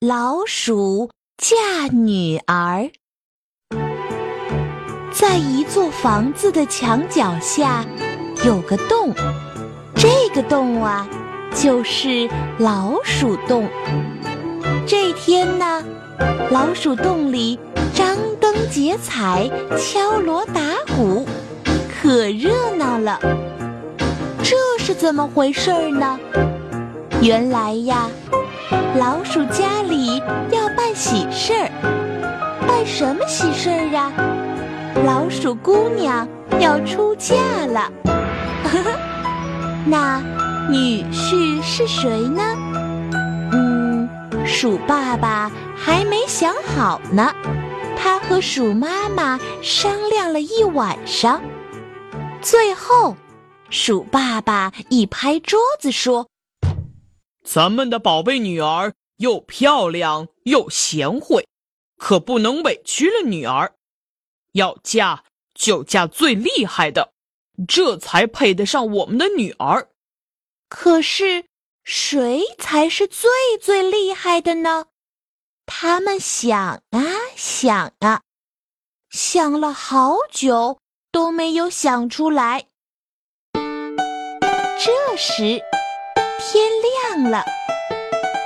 老鼠嫁女儿。在一座房子的墙角下有个洞，这个洞啊，就是老鼠洞。这天呢，老鼠洞里张灯结彩，敲锣打鼓，可热闹了。这是怎么回事呢？原来呀。老鼠家里要办喜事儿，办什么喜事儿啊？老鼠姑娘要出嫁了，呵呵。那女婿是谁呢？嗯，鼠爸爸还没想好呢。他和鼠妈妈商量了一晚上，最后，鼠爸爸一拍桌子说。咱们的宝贝女儿又漂亮又贤惠，可不能委屈了女儿。要嫁就嫁最厉害的，这才配得上我们的女儿。可是谁才是最最厉害的呢？他们想啊想啊，想了好久都没有想出来。这时。天亮了，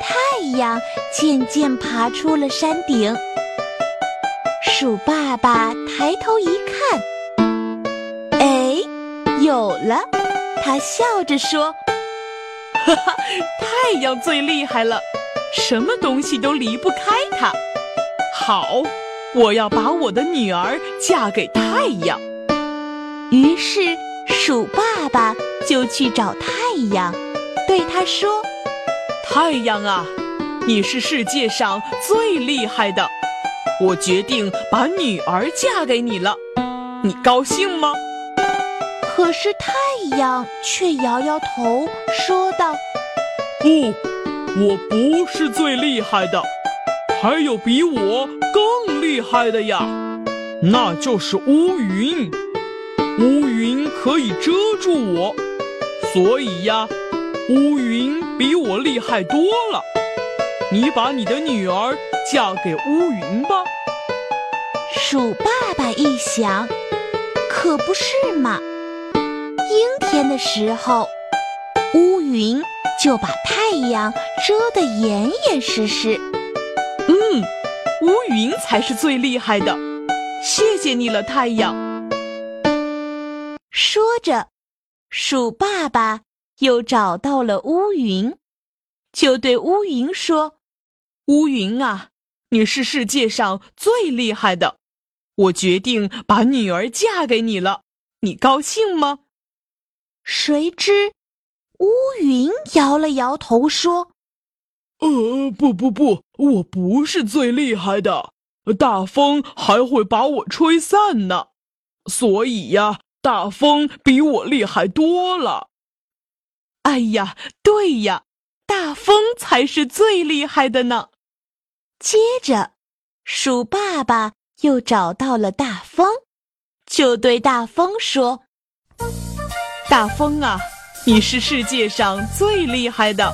太阳渐渐爬出了山顶。鼠爸爸抬头一看，哎，有了！他笑着说：“哈哈，太阳最厉害了，什么东西都离不开它。好，我要把我的女儿嫁给太阳。”于是，鼠爸爸就去找太阳。对他说：“太阳啊，你是世界上最厉害的，我决定把女儿嫁给你了，你高兴吗？”可是太阳却摇摇头，说道：“不，我不是最厉害的，还有比我更厉害的呀，那就是乌云。乌云可以遮住我，所以呀。”乌云比我厉害多了，你把你的女儿嫁给乌云吧。鼠爸爸一想，可不是嘛。阴天的时候，乌云就把太阳遮得严严实实。嗯，乌云才是最厉害的。谢谢你了，太阳。说着，鼠爸爸。又找到了乌云，就对乌云说：“乌云啊，你是世界上最厉害的，我决定把女儿嫁给你了，你高兴吗？”谁知乌云摇了摇头说：“呃，不不不，我不是最厉害的，大风还会把我吹散呢，所以呀，大风比我厉害多了。”哎呀，对呀，大风才是最厉害的呢。接着，鼠爸爸又找到了大风，就对大风说：“大风啊，你是世界上最厉害的，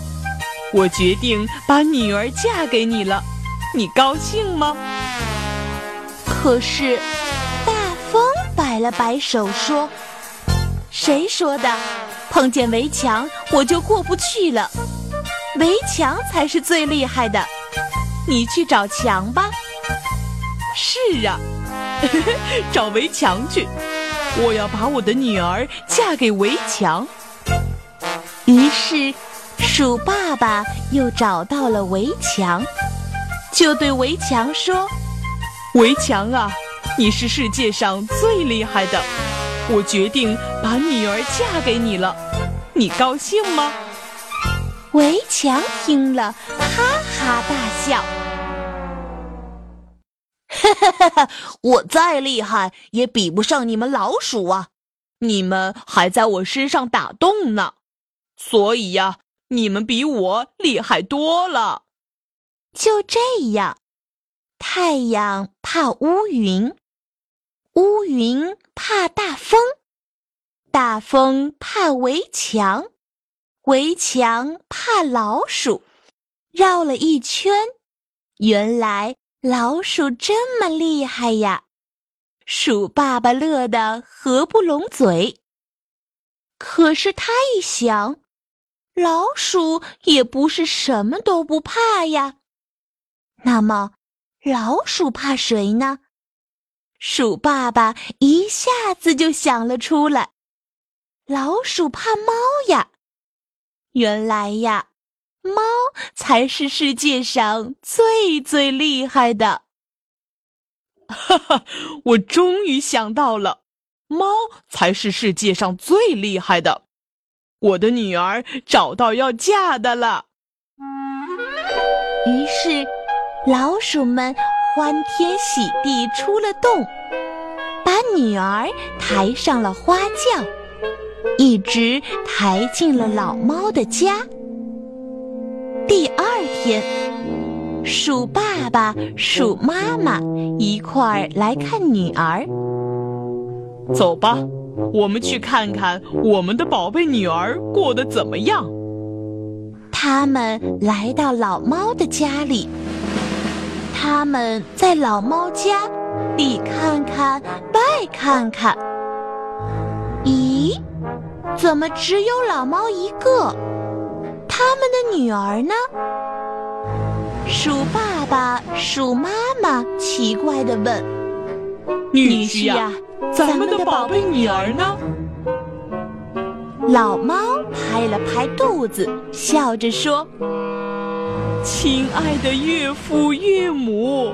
我决定把女儿嫁给你了，你高兴吗？”可是，大风摆了摆手说：“谁说的？”碰见围墙我就过不去了，围墙才是最厉害的，你去找墙吧。是啊，找围墙去，我要把我的女儿嫁给围墙。于是，鼠爸爸又找到了围墙，就对围墙说：“围墙啊，你是世界上最厉害的。”我决定把女儿嫁给你了，你高兴吗？围墙听了，哈哈大笑。哈哈哈哈！我再厉害也比不上你们老鼠啊！你们还在我身上打洞呢，所以呀，你们比我厉害多了。就这样，太阳怕乌云。乌云怕大风，大风怕围墙，围墙怕老鼠，绕了一圈，原来老鼠这么厉害呀！鼠爸爸乐得合不拢嘴。可是他一想，老鼠也不是什么都不怕呀。那么，老鼠怕谁呢？鼠爸爸一下子就想了出来：老鼠怕猫呀！原来呀，猫才是世界上最最厉害的。哈哈，我终于想到了，猫才是世界上最厉害的。我的女儿找到要嫁的了。于是，老鼠们欢天喜地出了洞，把女儿抬上了花轿，一直抬进了老猫的家。第二天，鼠爸爸、鼠妈妈一块儿来看女儿。走吧，我们去看看我们的宝贝女儿过得怎么样。他们来到老猫的家里，他们在老猫家里看看，拜看看。咦，怎么只有老猫一个？他们的女儿呢？鼠爸爸、鼠妈妈奇怪地问：“女婿呀，咱们的宝贝女儿呢？”老猫拍了拍肚子，笑着说：“亲爱的岳父岳母，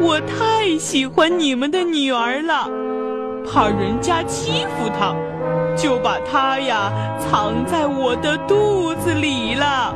我太喜欢你们的女儿了，怕人家欺负她，就把它呀藏在我的肚子里了。”